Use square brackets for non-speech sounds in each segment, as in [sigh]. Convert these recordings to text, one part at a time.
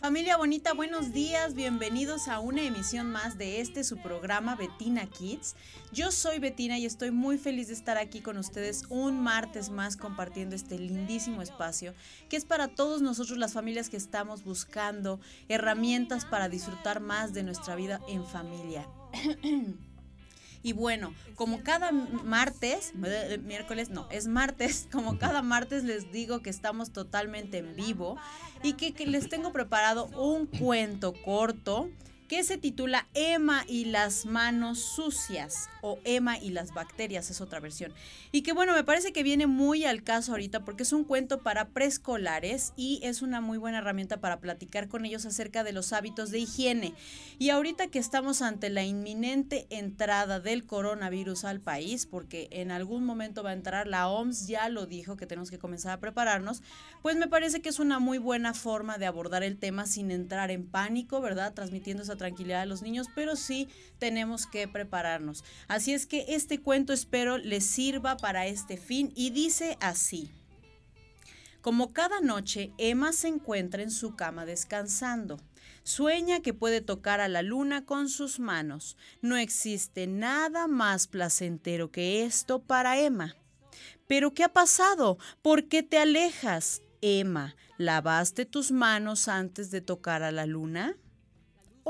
Familia bonita, buenos días, bienvenidos a una emisión más de este su programa Betina Kids. Yo soy Betina y estoy muy feliz de estar aquí con ustedes un martes más compartiendo este lindísimo espacio que es para todos nosotros las familias que estamos buscando herramientas para disfrutar más de nuestra vida en familia. [clears throat] Y bueno, como cada martes, miércoles, no, es martes, [laughs] como cada martes les digo que estamos totalmente en vivo y que, que les tengo preparado un cuento corto que se titula Emma y las manos sucias o Emma y las bacterias, es otra versión. Y que bueno, me parece que viene muy al caso ahorita porque es un cuento para preescolares y es una muy buena herramienta para platicar con ellos acerca de los hábitos de higiene. Y ahorita que estamos ante la inminente entrada del coronavirus al país, porque en algún momento va a entrar, la OMS ya lo dijo que tenemos que comenzar a prepararnos, pues me parece que es una muy buena forma de abordar el tema sin entrar en pánico, ¿verdad? Transmitiendo esa tranquilidad a los niños, pero sí tenemos que prepararnos. Así es que este cuento espero les sirva para este fin y dice así. Como cada noche, Emma se encuentra en su cama descansando. Sueña que puede tocar a la luna con sus manos. No existe nada más placentero que esto para Emma. ¿Pero qué ha pasado? ¿Por qué te alejas? Emma, ¿lavaste tus manos antes de tocar a la luna?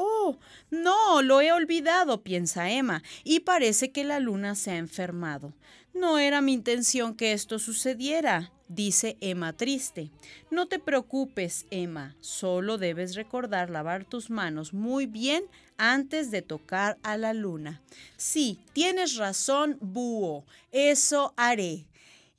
Oh, no, lo he olvidado, piensa Emma, y parece que la luna se ha enfermado. No era mi intención que esto sucediera, dice Emma triste. No te preocupes, Emma, solo debes recordar lavar tus manos muy bien antes de tocar a la luna. Sí, tienes razón, búho, eso haré.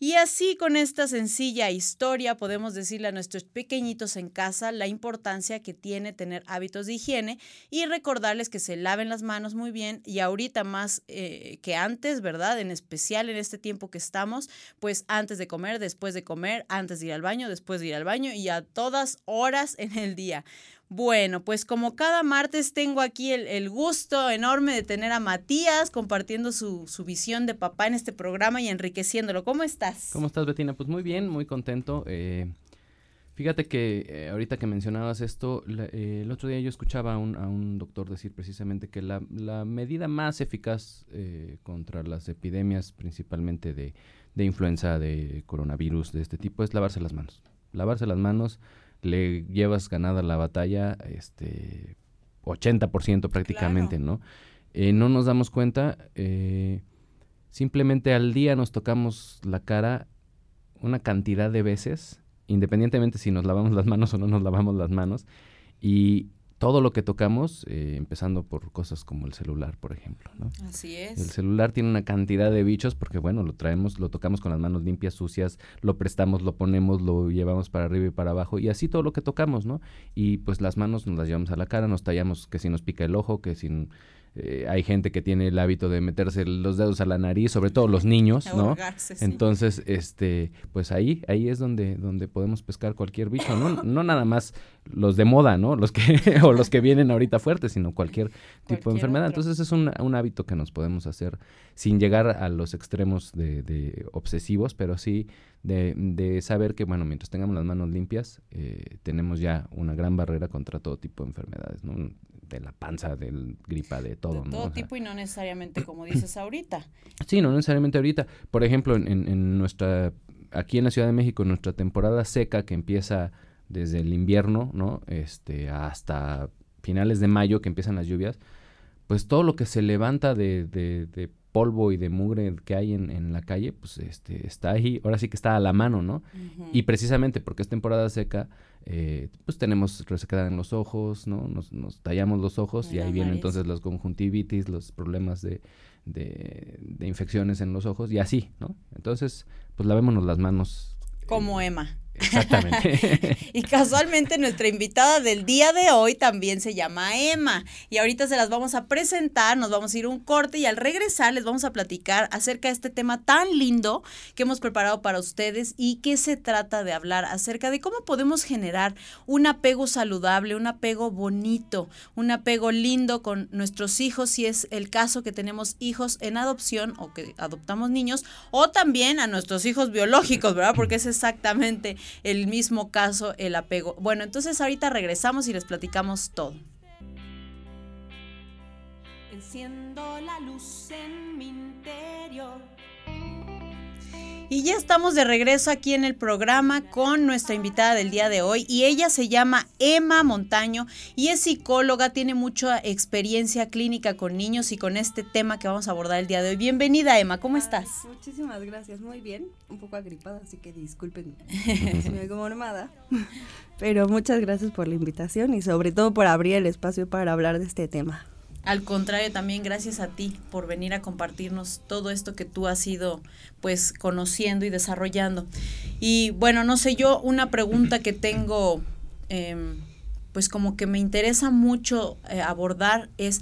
Y así con esta sencilla historia podemos decirle a nuestros pequeñitos en casa la importancia que tiene tener hábitos de higiene y recordarles que se laven las manos muy bien y ahorita más eh, que antes, ¿verdad? En especial en este tiempo que estamos, pues antes de comer, después de comer, antes de ir al baño, después de ir al baño y a todas horas en el día. Bueno, pues como cada martes tengo aquí el, gusto enorme de tener a Matías compartiendo su, visión de papá en este programa y enriqueciéndolo. ¿Cómo estás? ¿Cómo estás, Betina? Pues muy bien, muy contento. Eh, fíjate que eh, ahorita que mencionabas esto, eh, el otro día yo escuchaba a un, doctor decir precisamente que la, medida más eficaz contra las epidemias, principalmente de, de influenza, de coronavirus, de este tipo, es lavarse las manos. Lavarse las manos le llevas ganada la batalla este 80% prácticamente, ¿no? Eh, no nos damos cuenta, eh, simplemente al día nos tocamos la cara una cantidad de veces, independientemente si nos lavamos las manos o no nos lavamos las manos, y todo lo que tocamos, eh, empezando por cosas como el celular, por ejemplo, ¿no? Así es. El celular tiene una cantidad de bichos porque, bueno, lo traemos, lo tocamos con las manos limpias, sucias, lo prestamos, lo ponemos, lo llevamos para arriba y para abajo y así todo lo que tocamos, ¿no? Y pues las manos nos las llevamos a la cara, nos tallamos que si nos pica el ojo, que si eh, hay gente que tiene el hábito de meterse los dedos a la nariz, sobre todo los niños, [laughs] ¿no? Entonces, este, pues ahí, ahí es donde, donde podemos pescar cualquier bicho, ¿no? [laughs] no nada más los de moda, ¿no? Los que, [laughs] o los que vienen ahorita fuertes, sino cualquier tipo de enfermedad. Entonces es un, un, hábito que nos podemos hacer sin llegar a los extremos de, de obsesivos, pero sí de, de, saber que, bueno, mientras tengamos las manos limpias, eh, tenemos ya una gran barrera contra todo tipo de enfermedades, ¿no? De la panza, del gripa, de todo. De todo tipo y no necesariamente como dices ahorita. [clears throat] Sí, no necesariamente ahorita. Por ejemplo, en, en, nuestra, aquí en la Ciudad de México, nuestra temporada seca que empieza desde el invierno, ¿no? Este, hasta finales de mayo que empiezan las lluvias, pues todo lo que se levanta de, de, de polvo y de mugre que hay en, en, la calle, pues este, está ahí, ahora sí que está a la mano, ¿no? Y precisamente porque es temporada seca, eh, pues tenemos resequedad en los ojos, ¿no? Nos, nos tallamos los ojos y ahí vienen entonces los conjuntivitis, los problemas de, de, de, infecciones en los ojos y así, ¿no? Entonces, pues lavémonos las manos. Como eh, Emma. Exactamente. [laughs] y casualmente nuestra invitada del día de hoy también se llama Emma. Y ahorita se las vamos a presentar, nos vamos a ir un corte y al regresar les vamos a platicar acerca de este tema tan lindo que hemos preparado para ustedes y que se trata de hablar acerca de cómo podemos generar un apego saludable, un apego bonito, un apego lindo con nuestros hijos, si es el caso que tenemos hijos en adopción o que adoptamos niños, o también a nuestros hijos biológicos, ¿verdad? Porque es exactamente el mismo caso, el apego. Bueno, entonces ahorita regresamos y les platicamos todo. Enciendo la luz en mi interior y ya estamos de regreso aquí en el programa con nuestra invitada del día de hoy y ella se llama Emma Montaño y es psicóloga, tiene mucha experiencia clínica con niños y con este tema que vamos a abordar el día de hoy. Bienvenida Emma, ¿cómo estás? Muchísimas gracias, muy bien, un poco agripada, así que disculpen [laughs] si me armada, pero muchas gracias por la invitación y sobre todo por abrir el espacio para hablar de este tema. Al contrario, también gracias a ti por venir a compartirnos todo esto que tú has ido pues conociendo y desarrollando. Y bueno, no sé, yo una pregunta que tengo em, pues como que me interesa mucho eh, abordar es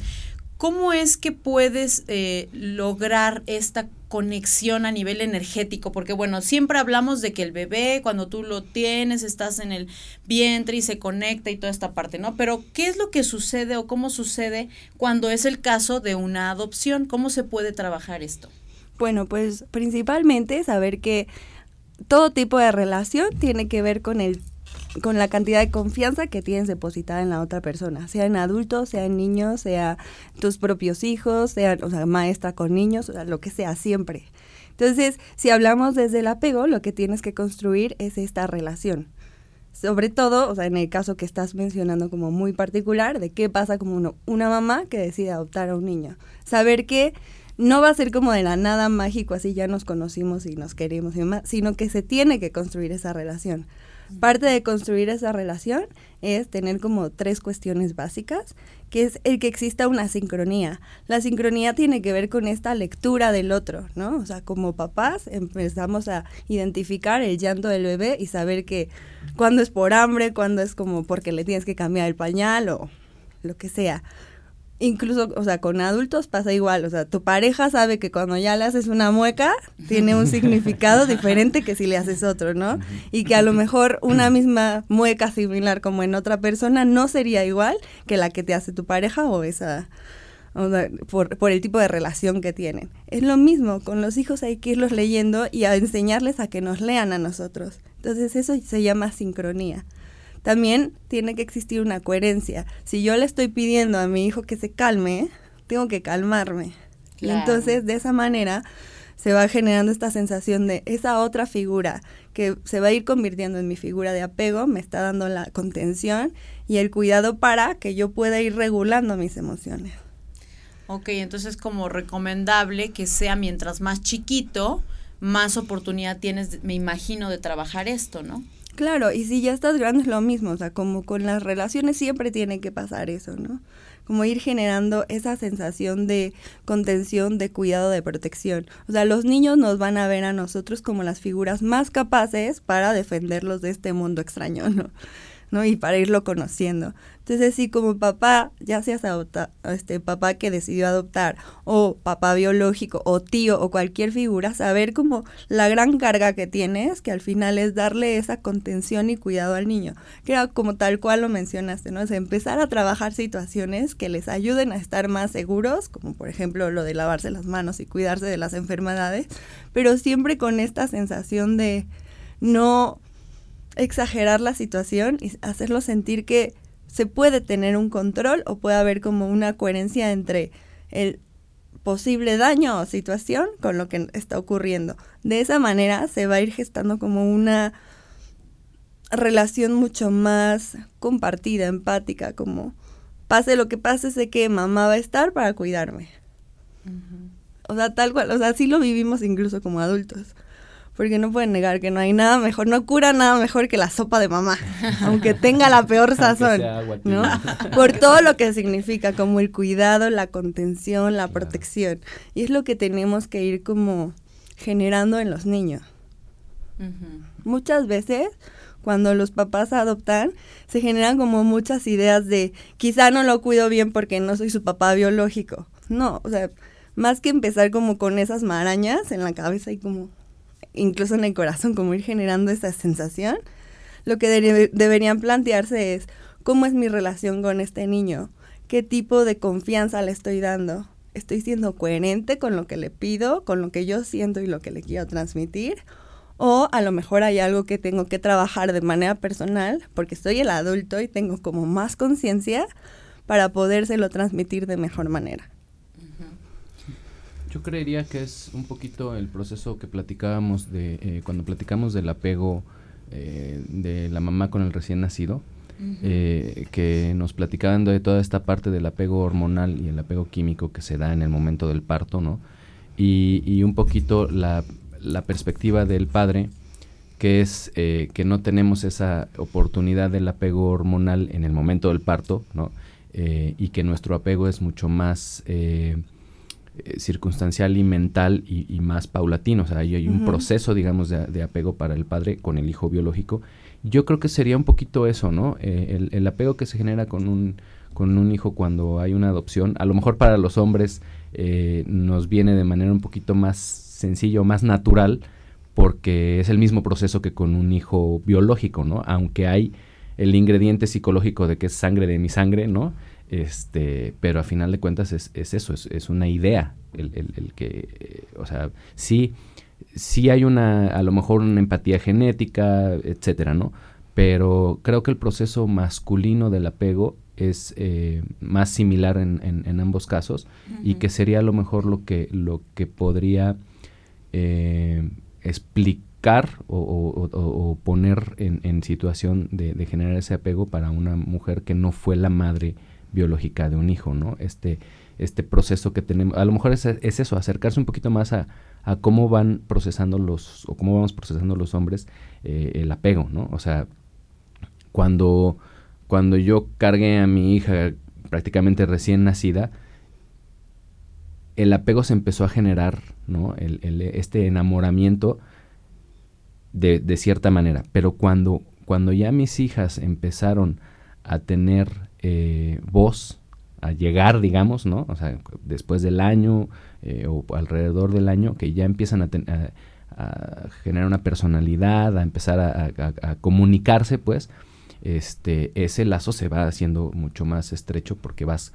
¿cómo es que puedes eh, lograr esta conexión a nivel energético, porque bueno, siempre hablamos de que el bebé, cuando tú lo tienes, estás en el vientre y se conecta y toda esta parte, ¿no? Pero, ¿qué es lo que sucede o cómo sucede cuando es el caso de una adopción? ¿Cómo se puede trabajar esto? Bueno, pues principalmente saber que todo tipo de relación tiene que ver con el con la cantidad de confianza que tienes depositada en la otra persona, sea en adultos, sea en niños, sea tus propios hijos, sea, o sea, maestra con niños, lo que sea, siempre. Entonces, si hablamos desde el apego, lo que tienes que construir es esta relación. Sobre todo, o sea, en el caso que estás mencionando como muy particular, de qué pasa como una mamá que decide adoptar a un niño. Saber que no va a ser como de la nada mágico, así ya nos conocimos y nos queremos y demás, sino que se tiene que construir esa relación. Parte de construir esa relación es tener como tres cuestiones básicas, que es el que exista una sincronía. La sincronía tiene que ver con esta lectura del otro, ¿no? O sea, como papás empezamos a identificar el llanto del bebé y saber que cuando es por hambre, cuando es como porque le tienes que cambiar el pañal o lo que sea incluso, o sea, con adultos pasa igual, o sea, tu pareja sabe que cuando ya le haces una mueca, tiene un significado [laughs] diferente que si le haces otro, ¿no? Y que a lo mejor una misma mueca similar como en otra persona no sería igual que la que te hace tu pareja o esa... O sea, por, por el tipo de relación que tienen. Es lo mismo, con los hijos hay que irlos leyendo y a enseñarles a que nos lean a nosotros. Entonces eso se llama sincronía también tiene que existir una coherencia. Si yo le estoy pidiendo a mi hijo que se calme, tengo que calmarme. Y entonces de esa manera se va generando esta sensación de esa otra figura que se va a ir convirtiendo en mi figura de apego, me está dando la contención y el cuidado para que yo pueda ir regulando mis emociones. Ok, entonces como recomendable que sea mientras más chiquito, más oportunidad tienes, me imagino, de trabajar esto, ¿no? Claro, y si ya estás grande es lo mismo, o sea, como con las relaciones siempre tiene que pasar eso, ¿no? Como ir generando esa sensación de contención, de cuidado, de protección. O sea, los niños nos van a ver a nosotros como las figuras más capaces para defenderlos de este mundo extraño, ¿no? ¿No? Y para irlo conociendo. Entonces, si como papá, ya seas adopta, este papá que decidió adoptar, o papá biológico, o tío, o cualquier figura, saber como la gran carga que tienes, que al final es darle esa contención y cuidado al niño. Que como tal cual lo mencionaste, ¿no? Es empezar a trabajar situaciones que les ayuden a estar más seguros, como por ejemplo lo de lavarse las manos y cuidarse de las enfermedades, pero siempre con esta sensación de no exagerar la situación y hacerlo sentir que se puede tener un control o puede haber como una coherencia entre el posible daño o situación con lo que está ocurriendo. De esa manera se va a ir gestando como una relación mucho más compartida, empática, como pase lo que pase, sé que mamá va a estar para cuidarme. O sea, tal cual, o sea, sí lo vivimos incluso como adultos porque no pueden negar que no hay nada mejor, no cura nada mejor que la sopa de mamá, [laughs] aunque tenga la peor sazón, ¿no? [laughs] Por todo lo que significa, como el cuidado, la contención, la protección. Y es lo que tenemos que ir como generando en los niños. Muchas veces cuando los papás adoptan, se generan como muchas ideas de quizá no lo cuido bien porque no soy su papá biológico. No, o sea, más que empezar como con esas marañas en la cabeza y como incluso en el corazón, como ir generando esa sensación, lo que deberían plantearse es cómo es mi relación con este niño, qué tipo de confianza le estoy dando, estoy siendo coherente con lo que le pido, con lo que yo siento y lo que le quiero transmitir, O a lo mejor hay algo que tengo que trabajar de manera personal, porque soy el adulto y tengo como más conciencia para podérselo transmitir de mejor manera. Yo creería que es un poquito el proceso que platicábamos de eh, cuando platicamos del apego eh, de la mamá con el recién nacido, eh, que nos platicaban de toda esta parte del apego hormonal y el apego químico que se da en el momento del parto, ¿no? Y, y un poquito la, la, perspectiva del padre, que es que no tenemos esa oportunidad del apego hormonal en el momento del parto, ¿no? y que nuestro apego es mucho más eh, circunstancial y mental y, más paulatino. O sea, hay, un proceso, digamos, de, apego para el padre con el hijo biológico. Yo creo que sería un poquito eso, ¿no? Eh, el, apego que se genera con un, con un hijo cuando hay una adopción, a lo mejor para los hombres eh, nos viene de manera un poquito más sencillo, más natural, porque es el mismo proceso que con un hijo biológico, ¿no? Aunque hay el ingrediente psicológico de que es sangre de mi sangre, ¿no? Este, pero a final de cuentas es, eso, es, una idea, el, el, que, eh, o sea, sí, sí hay una, a lo mejor una empatía genética, etcétera, ¿no? Pero creo que el proceso masculino del apego es eh, más similar en, en, ambos casos y que sería a lo mejor lo que, lo que podría eh, explicar o, poner en, en situación de, de, generar ese apego para una mujer que no fue la madre biológica de un hijo, ¿no? Este, este proceso que tenemos, a lo mejor es, eso, acercarse un poquito más a, cómo van procesando los, o cómo vamos procesando los hombres eh, el apego, ¿no? O sea, cuando, cuando yo cargué a mi hija prácticamente recién nacida, el apego se empezó a generar, ¿no? El, este enamoramiento de, de, cierta manera. Pero cuando, cuando ya mis hijas empezaron a tener eh, voz a llegar, digamos, ¿no? O sea, después del año eh, o alrededor del año, que ya empiezan a, generar una personalidad, a empezar a, comunicarse, pues, este, ese lazo se va haciendo mucho más estrecho porque vas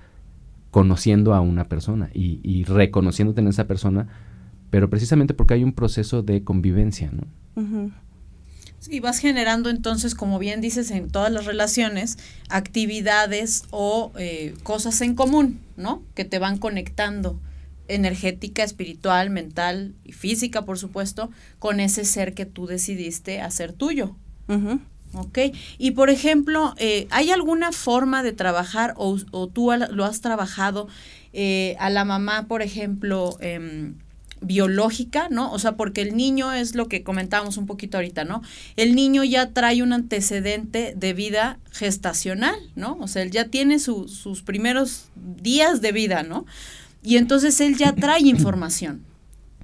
conociendo a una persona y, y reconociéndote en esa persona, pero precisamente porque hay un proceso de convivencia, ¿no? Sí, vas generando entonces, como bien dices, en todas las relaciones, actividades o eh, cosas en común, ¿no? Que te van conectando energética, espiritual, mental y física, por supuesto, con ese ser que tú decidiste hacer tuyo. ¿Ok? Y por ejemplo, eh, ¿hay alguna forma de trabajar o, o tú lo has trabajado eh, a la mamá, por ejemplo, eh, biológica, ¿no? O sea, porque el niño es lo que comentábamos un poquito ahorita, ¿no? El niño ya trae un antecedente de vida gestacional, ¿no? O sea, él ya tiene sus primeros días de vida, ¿no? Y entonces él ya trae información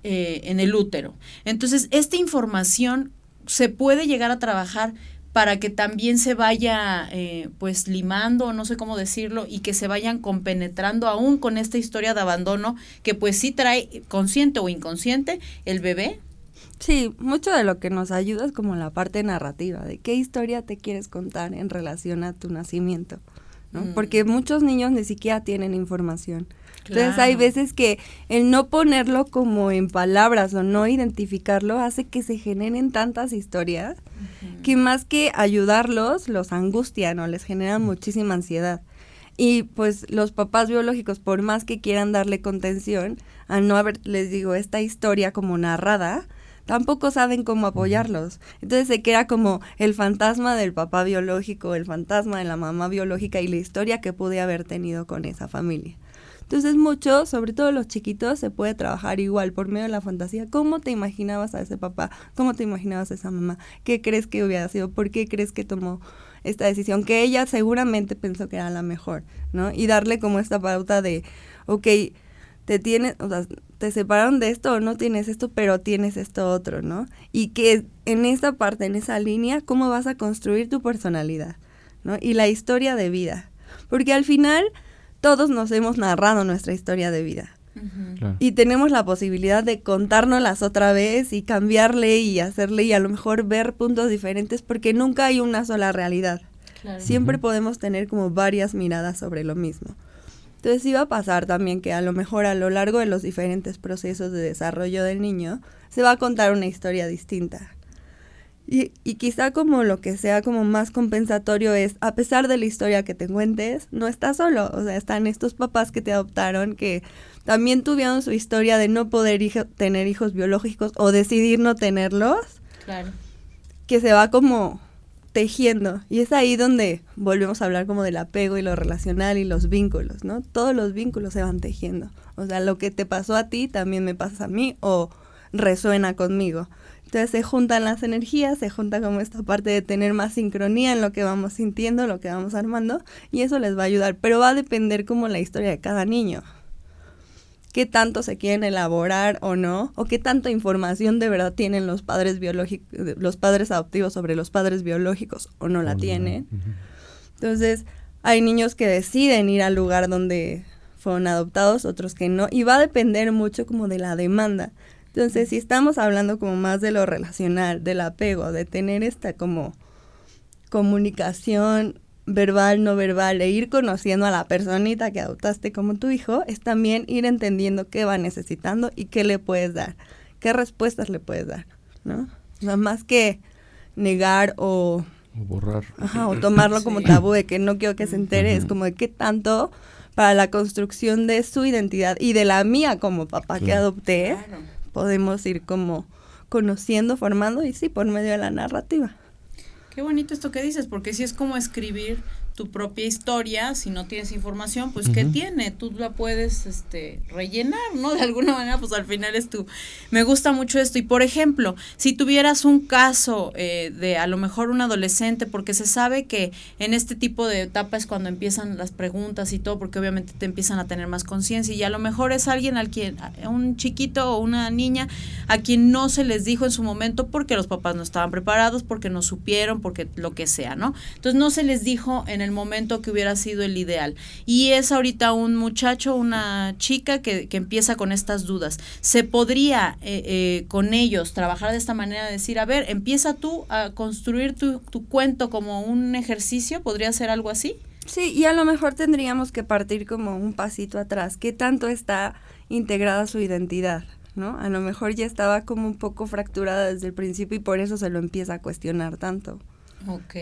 eh, en el útero. Entonces, esta información se puede llegar a trabajar para que también se vaya eh, pues limando, no sé cómo decirlo, y que se vayan compenetrando aún con esta historia de abandono que pues sí trae consciente o inconsciente el bebé. Sí, mucho de lo que nos ayuda es como la parte narrativa, de qué historia te quieres contar en relación a tu nacimiento, ¿no? Mm. Porque muchos niños ni siquiera tienen información. Entonces hay veces que el no ponerlo como en palabras o no identificarlo hace que se generen tantas historias que más que ayudarlos, los angustian o les generan muchísima ansiedad. Y pues los papás biológicos, por más que quieran darle contención, al no haber, les digo, esta historia como narrada, tampoco saben cómo apoyarlos. Entonces se queda como el fantasma del papá biológico, el fantasma de la mamá biológica y la historia que pude haber tenido con esa familia. Entonces mucho, sobre todo los chiquitos, se puede trabajar igual por medio de la fantasía. ¿Cómo te imaginabas a ese papá? ¿Cómo te imaginabas a esa mamá? ¿Qué crees que hubiera sido? ¿Por qué crees que tomó esta decisión? Que ella seguramente pensó que era la mejor, ¿no? Y darle como esta pauta de, ok, te tienes, o sea, te separaron de esto o no tienes esto, pero tienes esto otro, ¿no? Y que en esta parte, en esa línea, ¿cómo vas a construir tu personalidad, ¿no? Y la historia de vida. Porque al final todos nos hemos narrado nuestra historia de vida. Y tenemos la posibilidad de contárnoslas otra vez y cambiarle y hacerle y a lo mejor ver puntos diferentes porque nunca hay una sola realidad. Siempre podemos tener como varias miradas sobre lo mismo. Entonces iba a pasar también que a lo mejor a lo largo de los diferentes procesos de desarrollo del niño se va a contar una historia distinta. Y, y, quizá como lo que sea como más compensatorio es, a pesar de la historia que te cuentes, no estás solo. O sea, están estos papás que te adoptaron que también tuvieron su historia de no poder tener hijos biológicos o decidir no tenerlos. Claro. Que se va como tejiendo. Y es ahí donde volvemos a hablar como del apego y lo relacional y los vínculos, ¿no? Todos los vínculos se van tejiendo. O sea, lo que te pasó a ti también me pasa a mí o resuena conmigo. Entonces se juntan las energías, se junta como esta parte de tener más sincronía en lo que vamos sintiendo, lo que vamos armando, y eso les va a ayudar, pero va a depender como la historia de cada niño. Qué tanto se quieren elaborar o no, o qué tanta información de verdad tienen los padres biológicos, los padres adoptivos sobre los padres biológicos o no la tienen. Entonces, hay niños que deciden ir al lugar donde fueron adoptados, otros que no, y va a depender mucho como de la demanda. Entonces, si estamos hablando como más de lo relacional, del apego, de tener esta como comunicación verbal, no verbal, e ir conociendo a la personita que adoptaste como tu hijo, es también ir entendiendo qué va necesitando y qué le puedes dar, qué respuestas le puedes dar, ¿no? O sea, más que negar o... O borrar. Ajá, o tomarlo como tabú de que no quiero que se entere, es como de qué tanto para la construcción de su identidad y de la mía como papá que adopté podemos ir como conociendo, formando y sí, por medio de la narrativa. Qué bonito esto que dices, porque si es como escribir tu propia historia, si no tienes información, pues ¿qué tiene? Tú la puedes este, rellenar, ¿no? [laughs] De alguna manera, pues al final es tú. Me gusta mucho esto. Y por ejemplo, si tuvieras un caso eh, de a lo mejor un adolescente, porque se sabe que en este tipo de etapa es cuando empiezan las preguntas y todo, porque obviamente te empiezan a tener más conciencia y a lo mejor es alguien al quien, un chiquito o una niña a quien no se les dijo en su momento porque los papás no estaban preparados, porque no supieron, porque lo que sea, ¿no? Entonces no se les dijo en el el momento que hubiera sido el ideal. Y es ahorita un muchacho, una chica que, que empieza con estas dudas. ¿Se podría eh, eh, con ellos trabajar de esta manera, decir, a ver, empieza tú a construir tu, tu cuento como un ejercicio? ¿Podría ser algo así? Sí, y a lo mejor tendríamos que partir como un pasito atrás. ¿Qué tanto está integrada su identidad? ¿no? A lo mejor ya estaba como un poco fracturada desde el principio y por eso se lo empieza a cuestionar tanto.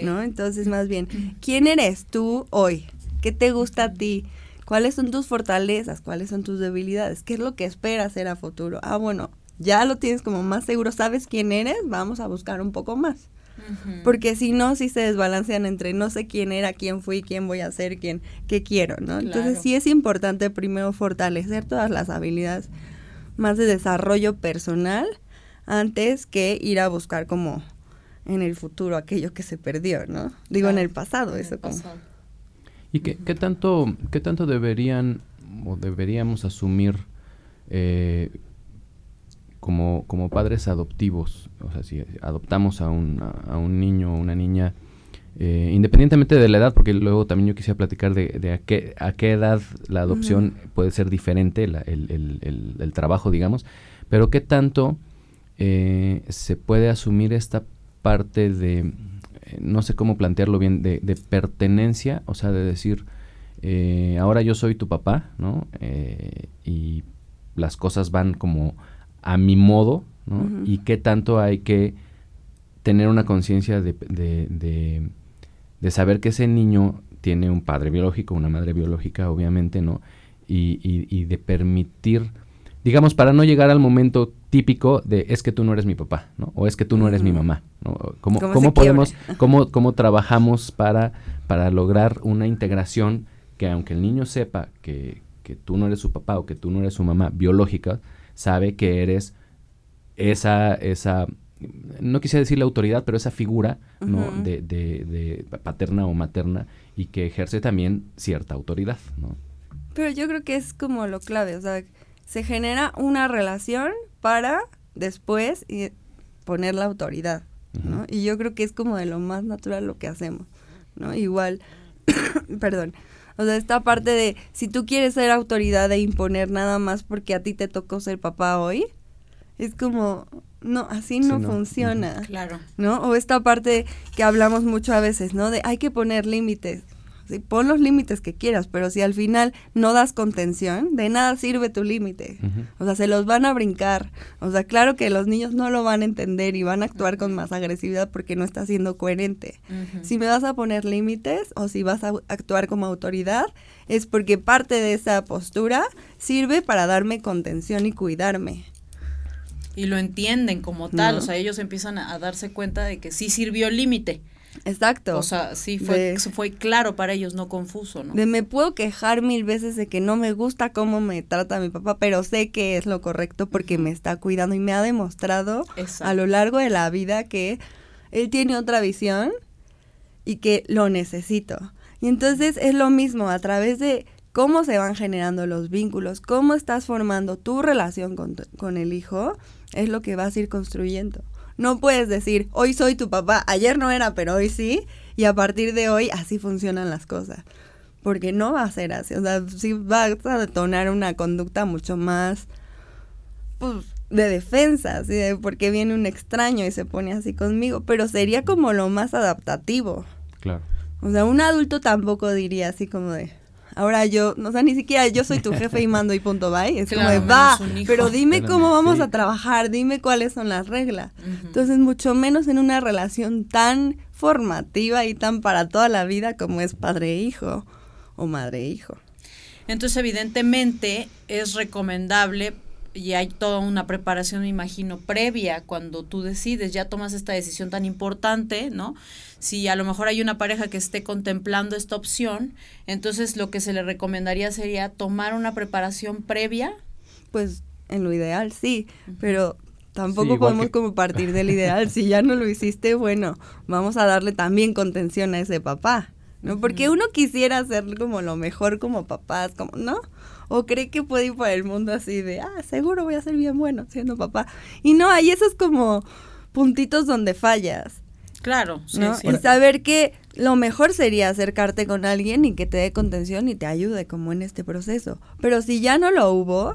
¿No? Entonces, más bien, ¿quién eres tú hoy? ¿Qué te gusta a ti? ¿Cuáles son tus fortalezas? ¿Cuáles son tus debilidades? ¿Qué es lo que esperas ser a futuro? Ah, bueno, ya lo tienes como más seguro, sabes quién eres, vamos a buscar un poco más. Porque si no, si se desbalancean entre no sé quién era, quién fui, quién voy a ser, quién, qué quiero, ¿no? Entonces sí es importante primero fortalecer todas las habilidades más de desarrollo personal antes que ir a buscar como en el futuro aquello que se perdió, ¿no? Digo, en el pasado, eso como. ¿Y qué, qué, tanto, qué tanto deberían o deberíamos asumir eh, como, como padres adoptivos? O sea, si adoptamos a un, a, un niño o una niña, eh, independientemente de la edad, porque luego también yo quisiera platicar de, de a, qué, a qué edad la adopción puede ser diferente, el, el, el, el, trabajo, digamos, pero qué tanto eh, se puede asumir esta parte de, eh, no sé cómo plantearlo bien, de, pertenencia, o sea, de decir, eh, ahora yo soy tu papá, ¿no? Eh, y las cosas van como a mi modo, ¿no? Y qué tanto hay que tener una conciencia de, de, de, saber que ese niño tiene un padre biológico, una madre biológica, obviamente, ¿no? Y, y, y de permitir digamos, para no llegar al momento típico de es que tú no eres mi papá, ¿no? O es que tú no eres mi mamá, ¿no? ¿Cómo, cómo podemos, cómo, cómo trabajamos para, para lograr una integración que aunque el niño sepa que, que tú no eres su papá o que tú no eres su mamá biológica, sabe que eres esa, esa, no quisiera decir la autoridad, pero esa figura, ¿no? de, de, de paterna o materna y que ejerce también cierta autoridad, ¿no? Pero yo creo que es como lo clave, o sea, se genera una relación para después poner la autoridad, ¿no? Y yo creo que es como de lo más natural lo que hacemos, ¿no? Igual, [coughs] perdón, o sea, esta parte de si tú quieres ser autoridad e imponer nada más porque a ti te tocó ser papá hoy, es como, no, así no, funciona. Claro. ¿No? O esta parte que hablamos mucho a veces, ¿no? De hay que poner límites. ¿Sí? Pon los límites que quieras, pero si al final no das contención, de nada sirve tu límite. O sea, se los van a brincar. O sea, claro que los niños no lo van a entender y van a actuar con más agresividad porque no está siendo coherente. Si me vas a poner límites o si vas a actuar como autoridad, es porque parte de esa postura sirve para darme contención y cuidarme. Y lo entienden como tal, o sea, ellos empiezan a, darse cuenta de que sí sirvió el límite. Exacto. O sea, sí fue, fue claro para ellos, no confuso, ¿no? De me puedo quejar mil veces de que no me gusta cómo me trata mi papá, pero sé que es lo correcto porque me está cuidando y me ha demostrado a lo largo de la vida que él tiene otra visión y que lo necesito. Y entonces es lo mismo a través de cómo se van generando los vínculos, cómo estás formando tu relación con, con el hijo, es lo que vas a ir construyendo. No puedes decir, hoy soy tu papá, ayer no era, pero hoy sí, y a partir de hoy así funcionan las cosas. Porque no va a ser así, o sea, sí vas a detonar una conducta mucho más, pues, de defensa, ¿sí? de porque viene un extraño y se pone así conmigo, pero sería como lo más adaptativo. Claro. O sea, un adulto tampoco diría así como de, ahora yo, o sea, ni siquiera yo soy tu jefe y mando y punto bye. Es como de, va, pero dime cómo vamos a trabajar, dime cuáles son las reglas. Entonces, mucho menos en una relación tan formativa y tan para toda la vida como es padre-hijo o madre-hijo. Entonces, evidentemente, es recomendable y hay toda una preparación, me imagino, previa cuando tú decides, ya tomas esta decisión tan importante, ¿no? Si a lo mejor hay una pareja que esté contemplando esta opción, entonces lo que se le recomendaría sería tomar una preparación previa. Pues en lo ideal sí, pero tampoco podemos como partir del ideal. si ya no lo hiciste, bueno, vamos a darle también contención a ese papá, ¿no? Porque uno quisiera hacer como lo mejor como papás, como, ¿no? o cree que puede ir por el mundo así de, ah, seguro voy a ser bien bueno siendo papá. Y no, hay esos como puntitos donde fallas. Claro, sí, Y saber que lo mejor sería acercarte con alguien y que te dé contención y te ayude como en este proceso. Pero si ya no lo hubo,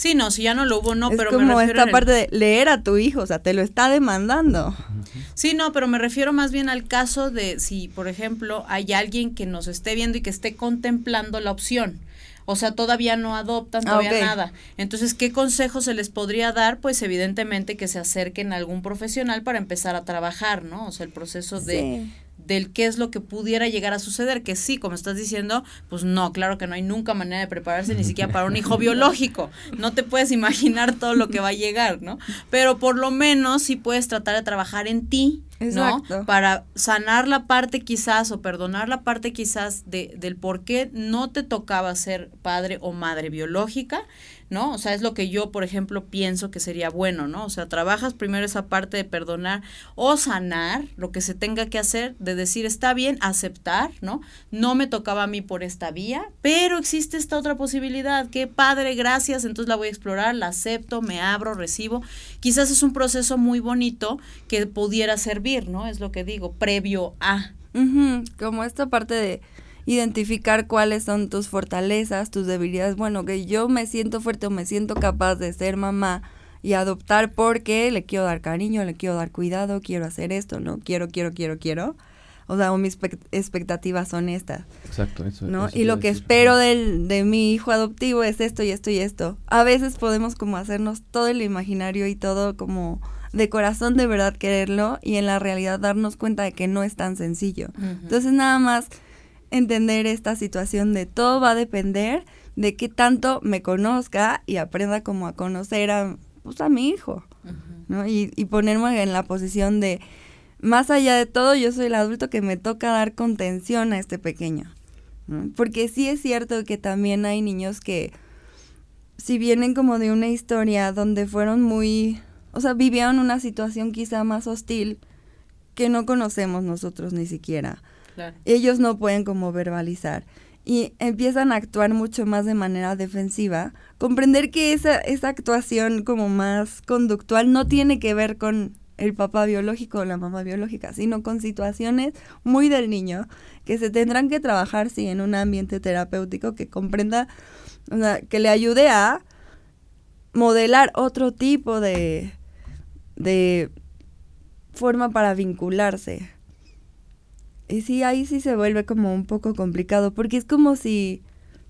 Sí, no, si ya no lo hubo, no, es pero como me esta parte de leer a tu hijo, o sea, te lo está demandando. Sí, no, pero me refiero más bien al caso de si, por ejemplo, hay alguien que nos esté viendo y que esté contemplando la opción. O sea, todavía no adoptan todavía nada. Entonces, ¿qué consejo se les podría dar? Pues evidentemente que se acerquen a algún profesional para empezar a trabajar, ¿no? O sea, el proceso de, del qué es lo que pudiera llegar a suceder, que sí, como estás diciendo, pues no, claro que no hay nunca manera de prepararse ni siquiera para un hijo [laughs] biológico, no te puedes imaginar todo lo que va a llegar, ¿no? Pero por lo menos sí puedes tratar de trabajar en ti, ¿no? Para sanar la parte quizás o perdonar la parte quizás de, del por qué no te tocaba ser padre o madre biológica ¿no? O sea, es lo que yo, por ejemplo, pienso que sería bueno, ¿no? O sea, trabajas primero esa parte de perdonar o sanar lo que se tenga que hacer, de decir, está bien, aceptar, ¿no? No me tocaba a mí por esta vía, pero existe esta otra posibilidad, qué padre, gracias, entonces la voy a explorar, la acepto, me abro, recibo. Quizás es un proceso muy bonito que pudiera servir, ¿no? Es lo que digo, previo a. Como esta parte de identificar cuáles son tus fortalezas, tus debilidades. Bueno, que yo me siento fuerte o me siento capaz de ser mamá y adoptar porque le quiero dar cariño, le quiero dar cuidado, quiero hacer esto, ¿no? Quiero, quiero, quiero, quiero. O sea, mis expectativas son estas. Exacto, eso. ¿no? y lo que espero del, de mi hijo adoptivo es esto y esto y esto. A veces podemos como hacernos todo el imaginario y todo como de corazón de verdad quererlo y en la realidad darnos cuenta de que no es tan sencillo. Entonces nada más entender esta situación de todo va a depender de qué tanto me conozca y aprenda como a conocer a, pues, a mi hijo, ¿no? Y, y ponerme en la posición de, más allá de todo, yo soy el adulto que me toca dar contención a este pequeño. Porque sí es cierto que también hay niños que, si vienen como de una historia donde fueron muy, o sea, vivieron una situación quizá más hostil que no conocemos nosotros ni siquiera. Ellos no pueden como verbalizar y empiezan a actuar mucho más de manera defensiva, comprender que esa, esa actuación como más conductual no tiene que ver con el papá biológico o la mamá biológica, sino con situaciones muy del niño que se tendrán que trabajar, sí, en un ambiente terapéutico que comprenda, o sea, que le ayude a modelar otro tipo de, de forma para vincularse. Y sí, ahí sí se vuelve como un poco complicado, porque es como si,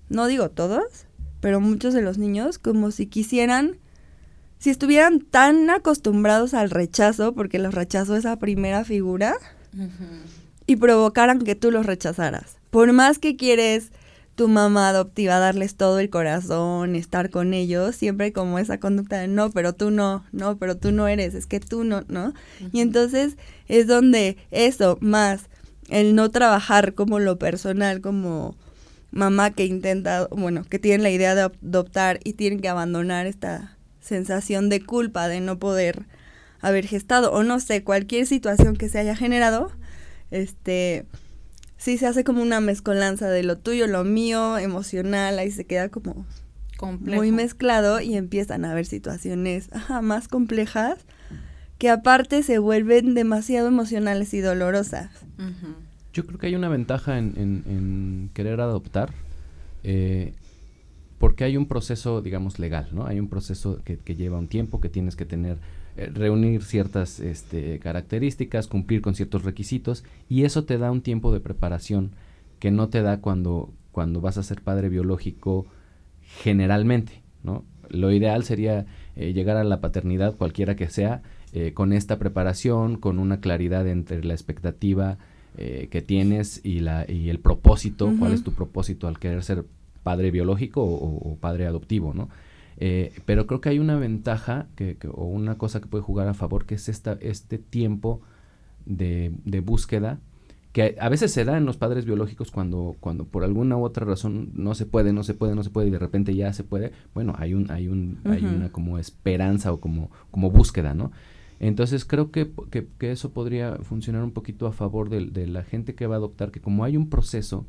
no digo todos, pero muchos de los niños, como si quisieran, si estuvieran tan acostumbrados al rechazo, porque los rechazó esa primera figura, y provocaran que tú los rechazaras. Por más que quieres tu mamá adoptiva darles todo el corazón, estar con ellos, siempre como esa conducta de no, pero tú no, no, pero tú no eres, es que tú no, ¿no? Y entonces es donde eso, más el no trabajar como lo personal, como mamá que intenta, bueno, que tiene la idea de adoptar y tienen que abandonar esta sensación de culpa de no poder haber gestado o no sé, cualquier situación que se haya generado, este, sí se hace como una mezcolanza de lo tuyo, lo mío, emocional, ahí se queda como muy mezclado y empiezan a haber situaciones más complejas que aparte se vuelven demasiado emocionales y dolorosas. Yo creo que hay una ventaja en, querer adoptar, eh, porque hay un proceso, digamos, legal, ¿no? Hay un proceso que, que lleva un tiempo, que tienes que tener eh, reunir ciertas este, características, cumplir con ciertos requisitos y eso te da un tiempo de preparación que no te da cuando, cuando vas a ser padre biológico generalmente, ¿no? Lo ideal sería eh, llegar a la paternidad, cualquiera que sea, eh, con esta preparación, con una claridad entre la expectativa que tienes y, la, y el propósito, cuál es tu propósito al querer ser padre biológico o, o padre adoptivo, ¿no? Eh, pero creo que hay una ventaja que, o una cosa que puede jugar a favor, que es esta, este tiempo de, de, búsqueda, que a veces se da en los padres biológicos cuando, cuando por alguna u otra razón no se puede, no se puede, no se puede, y de repente ya se puede. Bueno, hay, un, hay, un, hay una como esperanza o como, como búsqueda, ¿no? Entonces creo que, que, que eso podría funcionar un poquito a favor de, de la gente que va a adoptar, que como hay un proceso,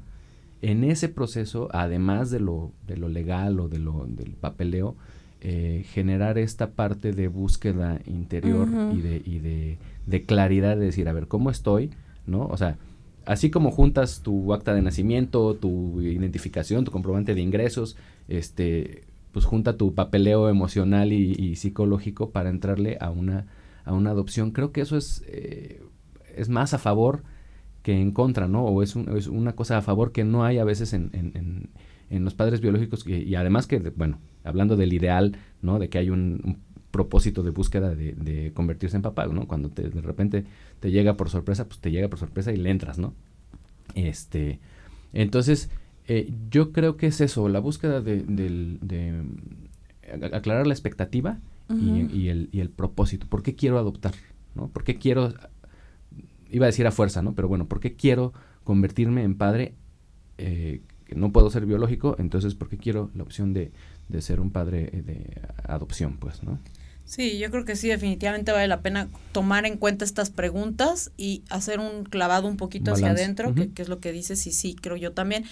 en ese proceso, además de lo, de lo legal o de lo, del papeleo, eh, generar esta parte de búsqueda interior y, de, y de, de, claridad de decir, a ver, ¿cómo estoy? ¿No? O sea, así como juntas tu acta de nacimiento, tu identificación, tu comprobante de ingresos, este, pues junta tu papeleo emocional y, psicológico para entrarle a una, a una adopción. Creo que eso es, eh, es más a favor que en contra, ¿no? O es, es, una cosa a favor que no hay a veces en, en, en, los padres biológicos y además que, bueno, hablando del ideal, ¿no? De que hay un, propósito de búsqueda de, de, convertirse en papá, ¿no? Cuando te, de repente te llega por sorpresa, pues te llega por sorpresa y le entras, ¿no? Este, entonces, eh, yo creo que es eso, la búsqueda de, de aclarar la expectativa y, y, el, y el propósito. ¿Por qué quiero adoptar? ¿no? ¿Por qué quiero iba a decir a fuerza, ¿no? Pero bueno, ¿por qué quiero convertirme en padre eh, que no puedo ser biológico? Entonces, ¿por qué quiero la opción de, de ser un padre eh, de adopción, pues, ¿no? Sí, yo creo que sí, definitivamente vale la pena tomar en cuenta estas preguntas y hacer un clavado un poquito hacia adentro, que, que, es lo que dices, y sí, creo yo también,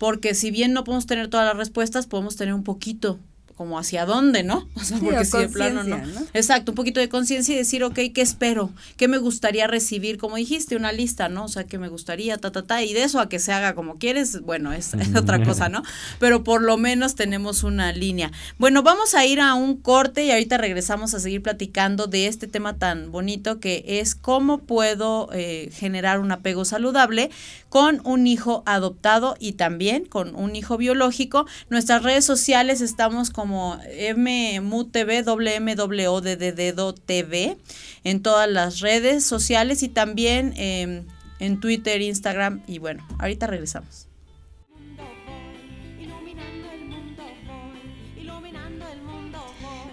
porque si bien no podemos tener todas las respuestas, podemos tener un poquito como hacia dónde, ¿no? [laughs] O sea, porque si de plano no. Exacto, un poquito de conciencia y decir, ok, ¿qué espero? ¿Qué me gustaría recibir? Como dijiste, una lista, ¿no? O sea, ¿qué me gustaría, ta, ta, ta, y de eso a que se haga como quieres, bueno, es, otra cosa, ¿no? Pero por lo menos tenemos una línea. Bueno, vamos a ir a un corte y ahorita regresamos a seguir platicando de este tema tan bonito que es cómo puedo eh, generar un apego saludable con un hijo adoptado y también con un hijo biológico. Nuestras redes sociales estamos con como MMUTV, TV, en todas las redes sociales y también em, en Twitter, Instagram y bueno, ahorita regresamos.